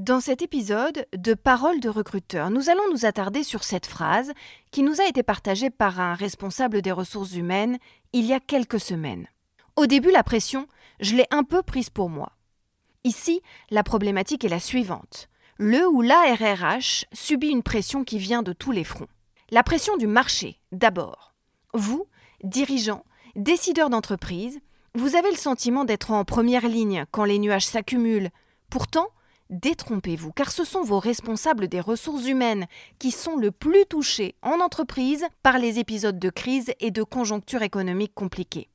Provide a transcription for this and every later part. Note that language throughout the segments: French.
Dans cet épisode de Paroles de recruteur, nous allons nous attarder sur cette phrase qui nous a été partagée par un responsable des ressources humaines il y a quelques semaines. Au début, la pression, je l'ai un peu prise pour moi. Ici, la problématique est la suivante. Le ou la RRH subit une pression qui vient de tous les fronts. La pression du marché, d'abord. Vous, dirigeants, décideurs d'entreprise, vous avez le sentiment d'être en première ligne quand les nuages s'accumulent. Pourtant, détrompez-vous, car ce sont vos responsables des ressources humaines qui sont le plus touchés en entreprise par les épisodes de crise et de conjoncture économique compliquée.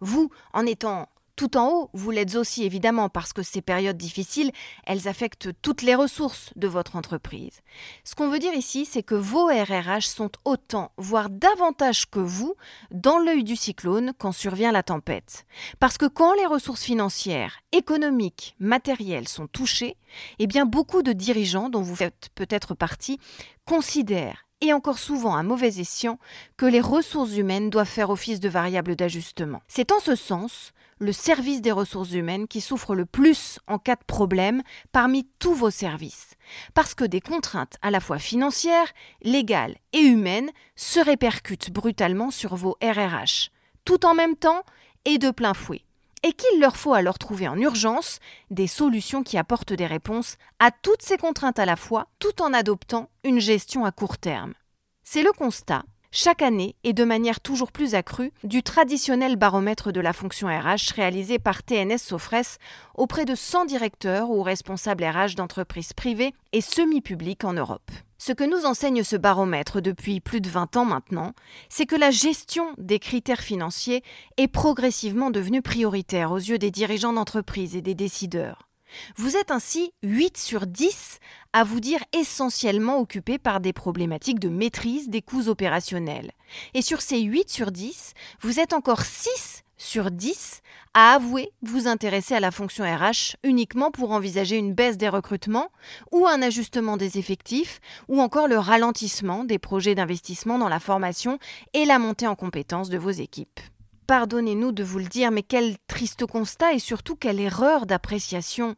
Vous, en étant tout en haut, vous l'êtes aussi évidemment parce que ces périodes difficiles, elles affectent toutes les ressources de votre entreprise. Ce qu'on veut dire ici, c'est que vos RRH sont autant, voire davantage que vous, dans l'œil du cyclone quand survient la tempête. Parce que quand les ressources financières, économiques, matérielles sont touchées, eh bien beaucoup de dirigeants dont vous faites peut-être partie considèrent et encore souvent à mauvais escient, que les ressources humaines doivent faire office de variable d'ajustement. C'est en ce sens le service des ressources humaines qui souffre le plus en cas de problème parmi tous vos services, parce que des contraintes à la fois financières, légales et humaines se répercutent brutalement sur vos RRH, tout en même temps et de plein fouet. Et qu'il leur faut alors trouver en urgence des solutions qui apportent des réponses à toutes ces contraintes à la fois, tout en adoptant une gestion à court terme. C'est le constat, chaque année et de manière toujours plus accrue, du traditionnel baromètre de la fonction RH réalisé par TNS Sofres auprès de 100 directeurs ou responsables RH d'entreprises privées et semi-publiques en Europe. Ce que nous enseigne ce baromètre depuis plus de 20 ans maintenant, c'est que la gestion des critères financiers est progressivement devenue prioritaire aux yeux des dirigeants d'entreprise et des décideurs. Vous êtes ainsi 8 sur 10 à vous dire essentiellement occupés par des problématiques de maîtrise des coûts opérationnels. Et sur ces 8 sur 10, vous êtes encore 6 sur 10 à avouer vous intéresser à la fonction RH uniquement pour envisager une baisse des recrutements ou un ajustement des effectifs ou encore le ralentissement des projets d'investissement dans la formation et la montée en compétences de vos équipes. Pardonnez-nous de vous le dire, mais quel triste constat et surtout quelle erreur d'appréciation.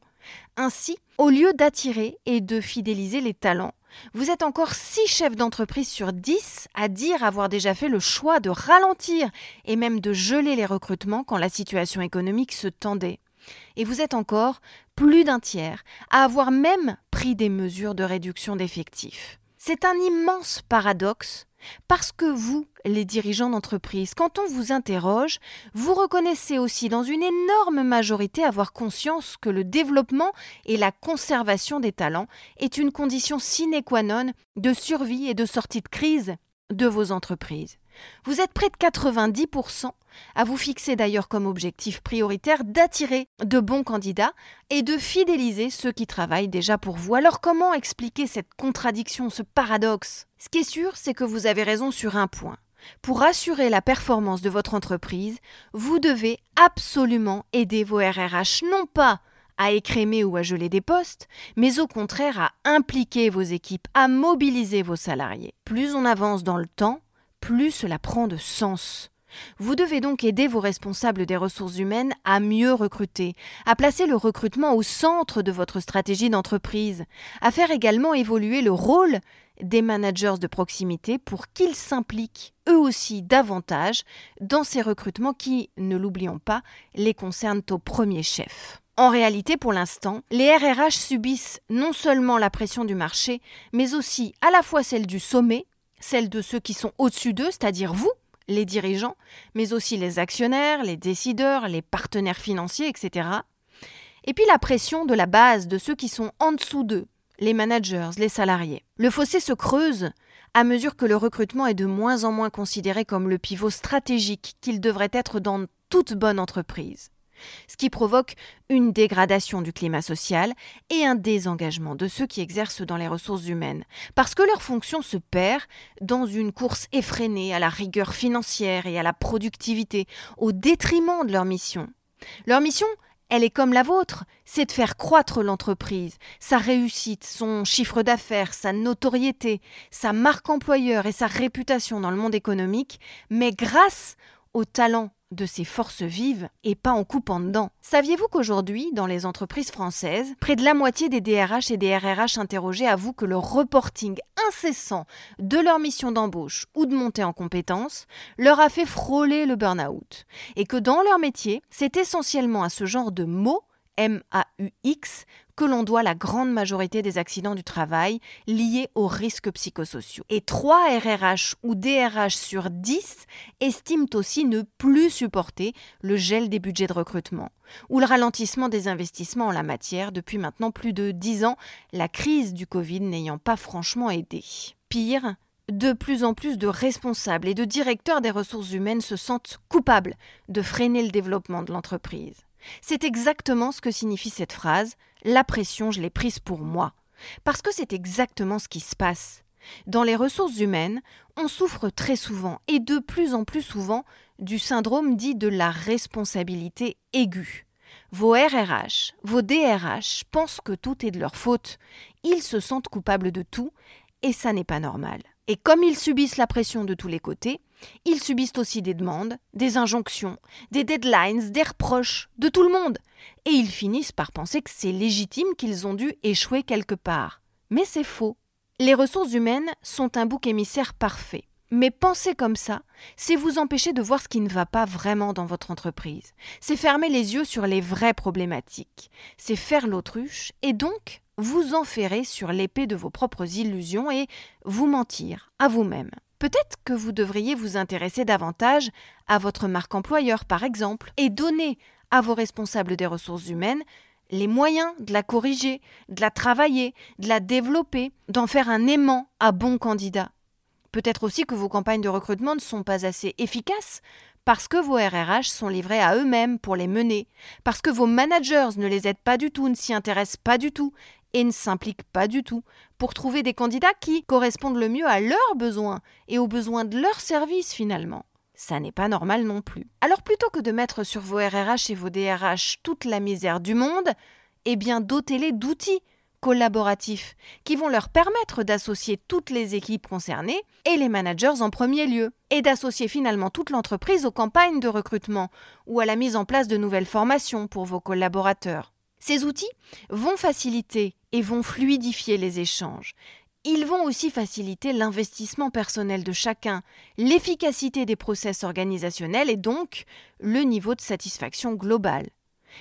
Ainsi, au lieu d'attirer et de fidéliser les talents, vous êtes encore 6 chefs d'entreprise sur 10 à dire avoir déjà fait le choix de ralentir et même de geler les recrutements quand la situation économique se tendait. Et vous êtes encore plus d'un tiers à avoir même pris des mesures de réduction d'effectifs. C'est un immense paradoxe parce que vous, les dirigeants d'entreprise, quand on vous interroge, vous reconnaissez aussi dans une énorme majorité avoir conscience que le développement et la conservation des talents est une condition sine qua non de survie et de sortie de crise de vos entreprises. Vous êtes près de 90% à vous fixer d'ailleurs comme objectif prioritaire d'attirer de bons candidats et de fidéliser ceux qui travaillent déjà pour vous. Alors comment expliquer cette contradiction, ce paradoxe? Ce qui est sûr, c'est que vous avez raison sur un point. Pour assurer la performance de votre entreprise, vous devez absolument aider vos RRH non pas à écrémer ou à geler des postes, mais au contraire à impliquer vos équipes, à mobiliser vos salariés. Plus on avance dans le temps, plus cela prend de sens. Vous devez donc aider vos responsables des ressources humaines à mieux recruter, à placer le recrutement au centre de votre stratégie d'entreprise, à faire également évoluer le rôle des managers de proximité pour qu'ils s'impliquent eux aussi davantage dans ces recrutements qui, ne l'oublions pas, les concernent au premier chef. En réalité, pour l'instant, les RRH subissent non seulement la pression du marché, mais aussi à la fois celle du sommet, celle de ceux qui sont au-dessus d'eux, c'est-à-dire vous, les dirigeants, mais aussi les actionnaires, les décideurs, les partenaires financiers, etc. Et puis la pression de la base de ceux qui sont en dessous d'eux, les managers, les salariés. Le fossé se creuse à mesure que le recrutement est de moins en moins considéré comme le pivot stratégique qu'il devrait être dans toute bonne entreprise ce qui provoque une dégradation du climat social et un désengagement de ceux qui exercent dans les ressources humaines, parce que leur fonction se perd dans une course effrénée à la rigueur financière et à la productivité, au détriment de leur mission. Leur mission, elle est comme la vôtre, c'est de faire croître l'entreprise, sa réussite, son chiffre d'affaires, sa notoriété, sa marque employeur et sa réputation dans le monde économique, mais grâce au talent de ces forces vives et pas en coupant dedans. Saviez-vous qu'aujourd'hui, dans les entreprises françaises, près de la moitié des DRH et des RRH interrogés avouent que le reporting incessant de leur mission d'embauche ou de montée en compétences leur a fait frôler le burn-out et que dans leur métier, c'est essentiellement à ce genre de mots MAUX que l'on doit la grande majorité des accidents du travail liés aux risques psychosociaux. Et 3 RRH ou DRH sur 10 estiment aussi ne plus supporter le gel des budgets de recrutement ou le ralentissement des investissements en la matière depuis maintenant plus de 10 ans, la crise du Covid n'ayant pas franchement aidé. Pire, de plus en plus de responsables et de directeurs des ressources humaines se sentent coupables de freiner le développement de l'entreprise. C'est exactement ce que signifie cette phrase La pression, je l'ai prise pour moi. Parce que c'est exactement ce qui se passe. Dans les ressources humaines, on souffre très souvent, et de plus en plus souvent, du syndrome dit de la responsabilité aiguë. Vos RRH, vos DRH pensent que tout est de leur faute. Ils se sentent coupables de tout, et ça n'est pas normal. Et comme ils subissent la pression de tous les côtés, ils subissent aussi des demandes, des injonctions, des deadlines, des reproches de tout le monde. Et ils finissent par penser que c'est légitime qu'ils ont dû échouer quelque part. Mais c'est faux. Les ressources humaines sont un bouc émissaire parfait. Mais penser comme ça, c'est vous empêcher de voir ce qui ne va pas vraiment dans votre entreprise. C'est fermer les yeux sur les vraies problématiques. C'est faire l'autruche et donc vous enferrer sur l'épée de vos propres illusions et vous mentir à vous-même. Peut-être que vous devriez vous intéresser davantage à votre marque employeur, par exemple, et donner à vos responsables des ressources humaines les moyens de la corriger, de la travailler, de la développer, d'en faire un aimant à bon candidat. Peut-être aussi que vos campagnes de recrutement ne sont pas assez efficaces parce que vos RRH sont livrés à eux-mêmes pour les mener, parce que vos managers ne les aident pas du tout, ne s'y intéressent pas du tout et ne s'impliquent pas du tout pour trouver des candidats qui correspondent le mieux à leurs besoins et aux besoins de leur service finalement. Ça n'est pas normal non plus. Alors plutôt que de mettre sur vos RRH et vos DRH toute la misère du monde, eh bien dotez-les d'outils collaboratifs qui vont leur permettre d'associer toutes les équipes concernées et les managers en premier lieu, et d'associer finalement toute l'entreprise aux campagnes de recrutement ou à la mise en place de nouvelles formations pour vos collaborateurs. Ces outils vont faciliter et fluidifier les échanges. Ils vont aussi faciliter l'investissement personnel de chacun, l'efficacité des process organisationnels et donc le niveau de satisfaction globale.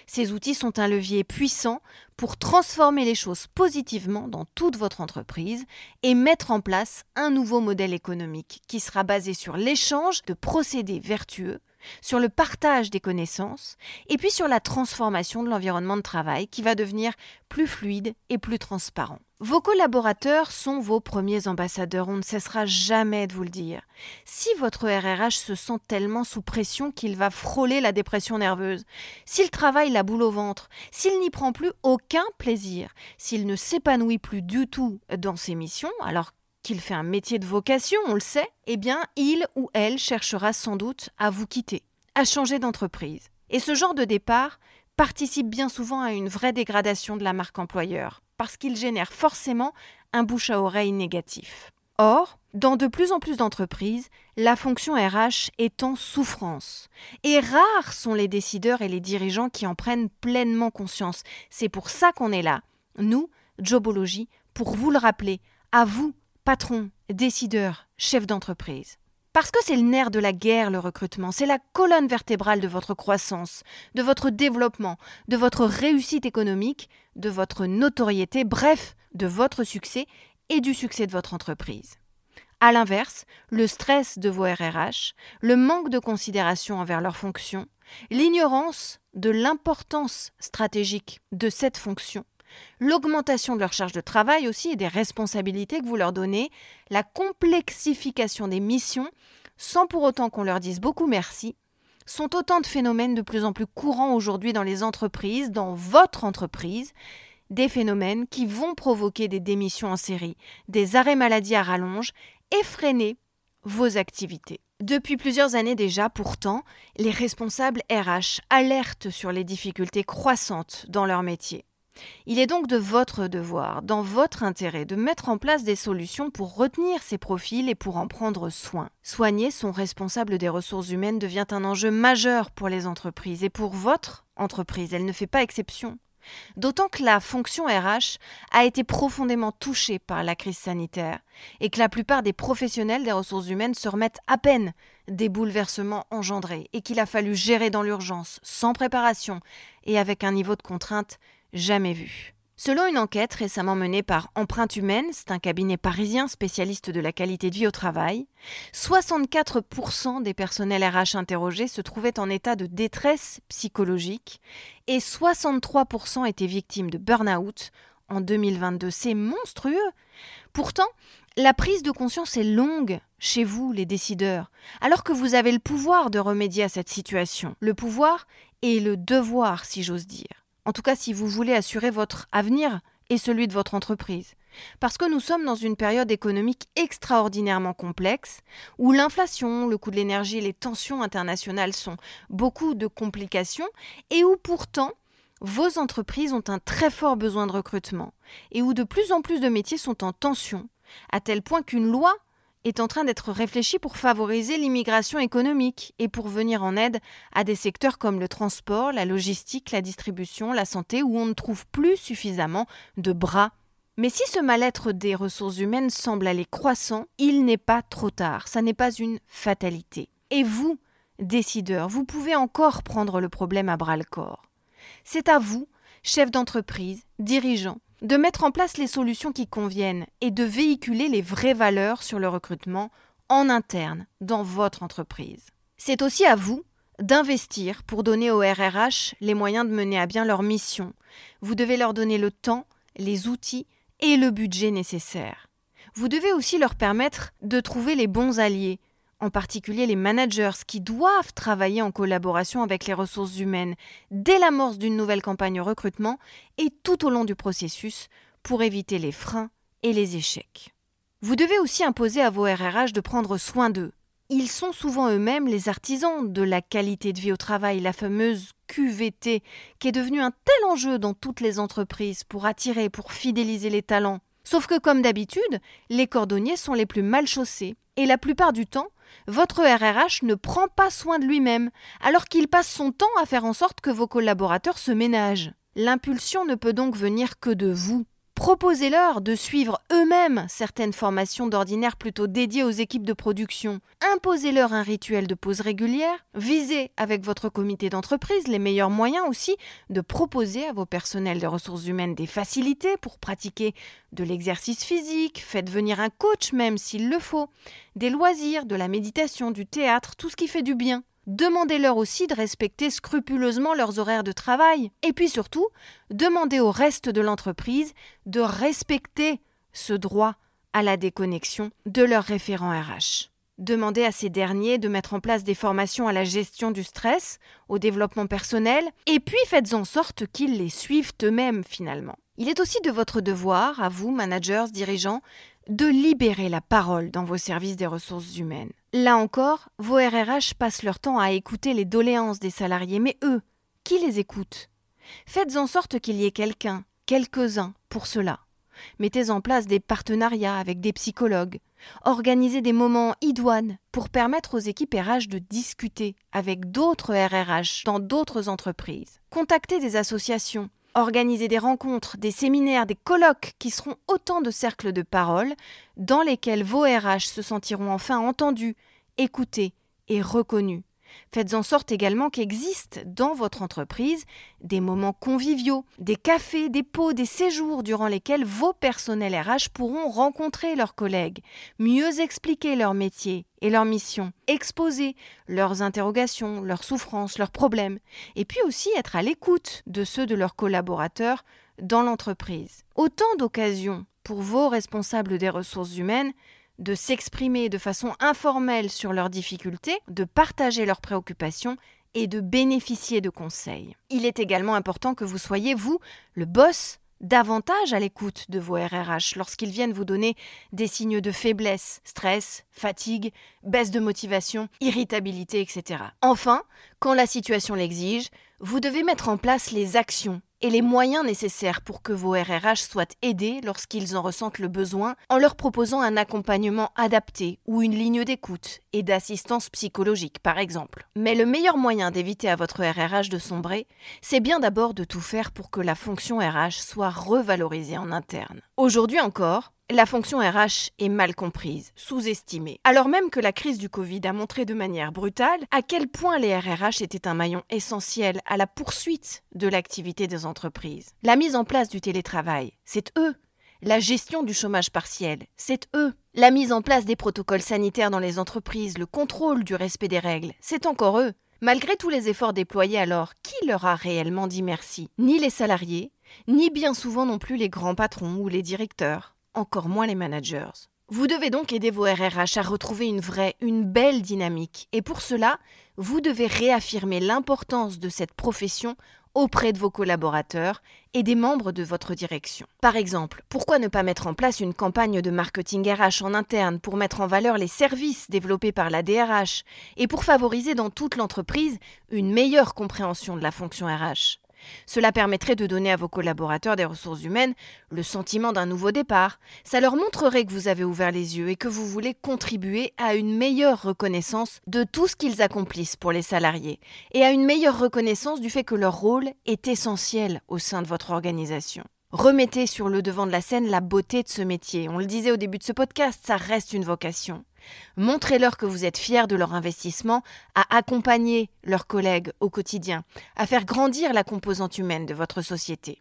Ces outils sont un levier puissant pour transformer les choses positivement dans toute votre entreprise et mettre en place un nouveau modèle économique qui sera basé sur l'échange de procédés vertueux sur le partage des connaissances et puis sur la transformation de l'environnement de travail qui va devenir plus fluide et plus transparent. Vos collaborateurs sont vos premiers ambassadeurs, on ne cessera jamais de vous le dire. Si votre RRH se sent tellement sous pression qu'il va frôler la dépression nerveuse, s'il travaille la boule au ventre, s'il n'y prend plus aucun plaisir, s'il ne s'épanouit plus du tout dans ses missions, alors qu'il fait un métier de vocation, on le sait, eh bien, il ou elle cherchera sans doute à vous quitter, à changer d'entreprise. Et ce genre de départ participe bien souvent à une vraie dégradation de la marque employeur, parce qu'il génère forcément un bouche à oreille négatif. Or, dans de plus en plus d'entreprises, la fonction RH est en souffrance. Et rares sont les décideurs et les dirigeants qui en prennent pleinement conscience. C'est pour ça qu'on est là, nous, Jobology, pour vous le rappeler, à vous, patron, décideur, chef d'entreprise. Parce que c'est le nerf de la guerre, le recrutement, c'est la colonne vertébrale de votre croissance, de votre développement, de votre réussite économique, de votre notoriété, bref, de votre succès et du succès de votre entreprise. A l'inverse, le stress de vos RRH, le manque de considération envers leurs fonctions, l'ignorance de l'importance stratégique de cette fonction, l'augmentation de leur charge de travail aussi et des responsabilités que vous leur donnez, la complexification des missions, sans pour autant qu'on leur dise beaucoup merci, sont autant de phénomènes de plus en plus courants aujourd'hui dans les entreprises, dans votre entreprise, des phénomènes qui vont provoquer des démissions en série, des arrêts maladie à rallonge et freiner vos activités. Depuis plusieurs années déjà, pourtant, les responsables RH alertent sur les difficultés croissantes dans leur métier. Il est donc de votre devoir, dans votre intérêt, de mettre en place des solutions pour retenir ces profils et pour en prendre soin. Soigner son responsable des ressources humaines devient un enjeu majeur pour les entreprises et pour votre entreprise, elle ne fait pas exception. D'autant que la fonction RH a été profondément touchée par la crise sanitaire et que la plupart des professionnels des ressources humaines se remettent à peine des bouleversements engendrés et qu'il a fallu gérer dans l'urgence, sans préparation et avec un niveau de contrainte jamais vu. Selon une enquête récemment menée par Empreinte Humaine, c'est un cabinet parisien spécialiste de la qualité de vie au travail, 64% des personnels RH interrogés se trouvaient en état de détresse psychologique et 63% étaient victimes de burn-out en 2022. C'est monstrueux. Pourtant, la prise de conscience est longue chez vous, les décideurs, alors que vous avez le pouvoir de remédier à cette situation. Le pouvoir et le devoir, si j'ose dire en tout cas si vous voulez assurer votre avenir et celui de votre entreprise. Parce que nous sommes dans une période économique extraordinairement complexe, où l'inflation, le coût de l'énergie les tensions internationales sont beaucoup de complications, et où pourtant vos entreprises ont un très fort besoin de recrutement, et où de plus en plus de métiers sont en tension, à tel point qu'une loi est en train d'être réfléchi pour favoriser l'immigration économique et pour venir en aide à des secteurs comme le transport, la logistique, la distribution, la santé, où on ne trouve plus suffisamment de bras. Mais si ce mal-être des ressources humaines semble aller croissant, il n'est pas trop tard, ça n'est pas une fatalité. Et vous, décideurs, vous pouvez encore prendre le problème à bras le corps. C'est à vous, chefs d'entreprise, dirigeants, de mettre en place les solutions qui conviennent et de véhiculer les vraies valeurs sur le recrutement en interne dans votre entreprise. C'est aussi à vous d'investir pour donner aux RRH les moyens de mener à bien leur mission. Vous devez leur donner le temps, les outils et le budget nécessaires. Vous devez aussi leur permettre de trouver les bons alliés, en particulier les managers qui doivent travailler en collaboration avec les ressources humaines dès l'amorce d'une nouvelle campagne recrutement et tout au long du processus pour éviter les freins et les échecs. Vous devez aussi imposer à vos RRH de prendre soin d'eux. Ils sont souvent eux-mêmes les artisans de la qualité de vie au travail, la fameuse QVT, qui est devenue un tel enjeu dans toutes les entreprises pour attirer, pour fidéliser les talents. Sauf que, comme d'habitude, les cordonniers sont les plus mal chaussés, et la plupart du temps, votre RRH ne prend pas soin de lui-même, alors qu'il passe son temps à faire en sorte que vos collaborateurs se ménagent. L'impulsion ne peut donc venir que de vous. Proposez-leur de suivre eux-mêmes certaines formations d'ordinaire plutôt dédiées aux équipes de production. Imposez-leur un rituel de pause régulière. Visez avec votre comité d'entreprise les meilleurs moyens aussi de proposer à vos personnels de ressources humaines des facilités pour pratiquer de l'exercice physique. Faites venir un coach même s'il le faut. Des loisirs, de la méditation, du théâtre, tout ce qui fait du bien. Demandez-leur aussi de respecter scrupuleusement leurs horaires de travail. Et puis surtout, demandez au reste de l'entreprise de respecter ce droit à la déconnexion de leurs référents RH. Demandez à ces derniers de mettre en place des formations à la gestion du stress, au développement personnel, et puis faites en sorte qu'ils les suivent eux-mêmes finalement. Il est aussi de votre devoir, à vous, managers, dirigeants, de libérer la parole dans vos services des ressources humaines. Là encore, vos RRH passent leur temps à écouter les doléances des salariés, mais eux, qui les écoute Faites en sorte qu'il y ait quelqu'un, quelques-uns, pour cela. Mettez en place des partenariats avec des psychologues. Organisez des moments idoines pour permettre aux équipes RH de discuter avec d'autres RRH dans d'autres entreprises. Contactez des associations organiser des rencontres, des séminaires, des colloques qui seront autant de cercles de parole dans lesquels vos RH se sentiront enfin entendus écoutés et reconnus. Faites en sorte également qu'existent dans votre entreprise des moments conviviaux, des cafés, des pots, des séjours durant lesquels vos personnels RH pourront rencontrer leurs collègues, mieux expliquer leur métier et leur mission, exposer leurs interrogations, leurs souffrances, leurs problèmes, et puis aussi être à l'écoute de ceux de leurs collaborateurs dans l'entreprise. Autant d'occasions pour vos responsables des ressources humaines de s'exprimer de façon informelle sur leurs difficultés, de partager leurs préoccupations et de bénéficier de conseils. Il est également important que vous soyez, vous, le boss, davantage à l'écoute de vos RRH lorsqu'ils viennent vous donner des signes de faiblesse, stress, fatigue, baisse de motivation, irritabilité, etc. Enfin, quand la situation l'exige, vous devez mettre en place les actions et les moyens nécessaires pour que vos RRH soient aidés lorsqu'ils en ressentent le besoin en leur proposant un accompagnement adapté ou une ligne d'écoute et d'assistance psychologique par exemple. Mais le meilleur moyen d'éviter à votre RRH de sombrer, c'est bien d'abord de tout faire pour que la fonction RH soit revalorisée en interne. Aujourd'hui encore, la fonction RH est mal comprise, sous-estimée, alors même que la crise du Covid a montré de manière brutale à quel point les RRH étaient un maillon essentiel à la poursuite de l'activité des entreprises. La mise en place du télétravail, c'est eux. La gestion du chômage partiel, c'est eux. La mise en place des protocoles sanitaires dans les entreprises, le contrôle du respect des règles, c'est encore eux. Malgré tous les efforts déployés alors, qui leur a réellement dit merci? Ni les salariés, ni bien souvent non plus les grands patrons ou les directeurs encore moins les managers. Vous devez donc aider vos RRH à retrouver une vraie, une belle dynamique. Et pour cela, vous devez réaffirmer l'importance de cette profession auprès de vos collaborateurs et des membres de votre direction. Par exemple, pourquoi ne pas mettre en place une campagne de marketing RH en interne pour mettre en valeur les services développés par la DRH et pour favoriser dans toute l'entreprise une meilleure compréhension de la fonction RH cela permettrait de donner à vos collaborateurs des ressources humaines le sentiment d'un nouveau départ. Ça leur montrerait que vous avez ouvert les yeux et que vous voulez contribuer à une meilleure reconnaissance de tout ce qu'ils accomplissent pour les salariés et à une meilleure reconnaissance du fait que leur rôle est essentiel au sein de votre organisation. Remettez sur le devant de la scène la beauté de ce métier. On le disait au début de ce podcast, ça reste une vocation. Montrez-leur que vous êtes fiers de leur investissement à accompagner leurs collègues au quotidien, à faire grandir la composante humaine de votre société.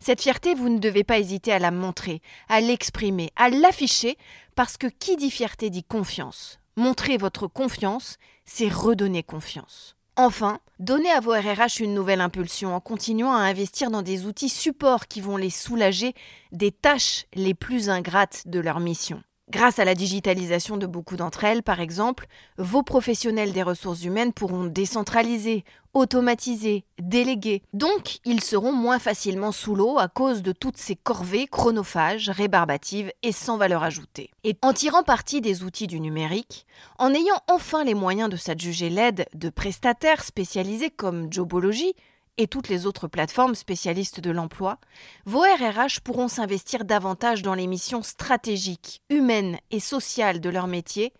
Cette fierté, vous ne devez pas hésiter à la montrer, à l'exprimer, à l'afficher, parce que qui dit fierté dit confiance. Montrer votre confiance, c'est redonner confiance. Enfin, donnez à vos RRH une nouvelle impulsion en continuant à investir dans des outils supports qui vont les soulager des tâches les plus ingrates de leur mission. Grâce à la digitalisation de beaucoup d'entre elles, par exemple, vos professionnels des ressources humaines pourront décentraliser, automatiser, déléguer. Donc, ils seront moins facilement sous l'eau à cause de toutes ces corvées chronophages, rébarbatives et sans valeur ajoutée. Et en tirant parti des outils du numérique, en ayant enfin les moyens de s'adjuger l'aide de prestataires spécialisés comme Jobology, et toutes les autres plateformes spécialistes de l'emploi, vos RRH pourront s'investir davantage dans les missions stratégiques, humaines et sociales de leur métier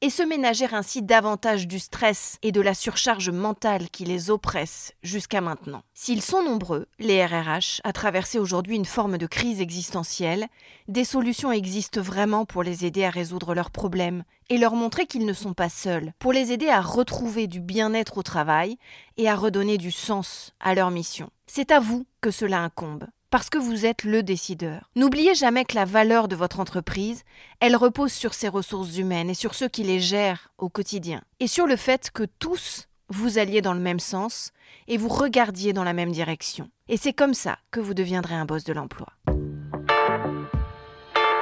et se ménager ainsi davantage du stress et de la surcharge mentale qui les oppresse jusqu'à maintenant. S'ils sont nombreux, les RRH, à traverser aujourd'hui une forme de crise existentielle, des solutions existent vraiment pour les aider à résoudre leurs problèmes et leur montrer qu'ils ne sont pas seuls, pour les aider à retrouver du bien-être au travail et à redonner du sens à leur mission. C'est à vous que cela incombe parce que vous êtes le décideur. N'oubliez jamais que la valeur de votre entreprise, elle repose sur ses ressources humaines et sur ceux qui les gèrent au quotidien, et sur le fait que tous vous alliez dans le même sens et vous regardiez dans la même direction. Et c'est comme ça que vous deviendrez un boss de l'emploi.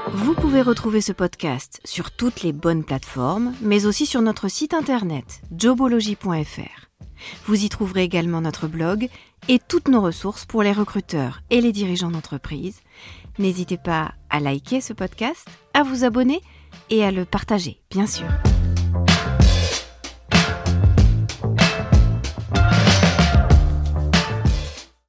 Vous pouvez retrouver ce podcast sur toutes les bonnes plateformes, mais aussi sur notre site internet jobology.fr. Vous y trouverez également notre blog et toutes nos ressources pour les recruteurs et les dirigeants d'entreprise. N'hésitez pas à liker ce podcast, à vous abonner et à le partager, bien sûr.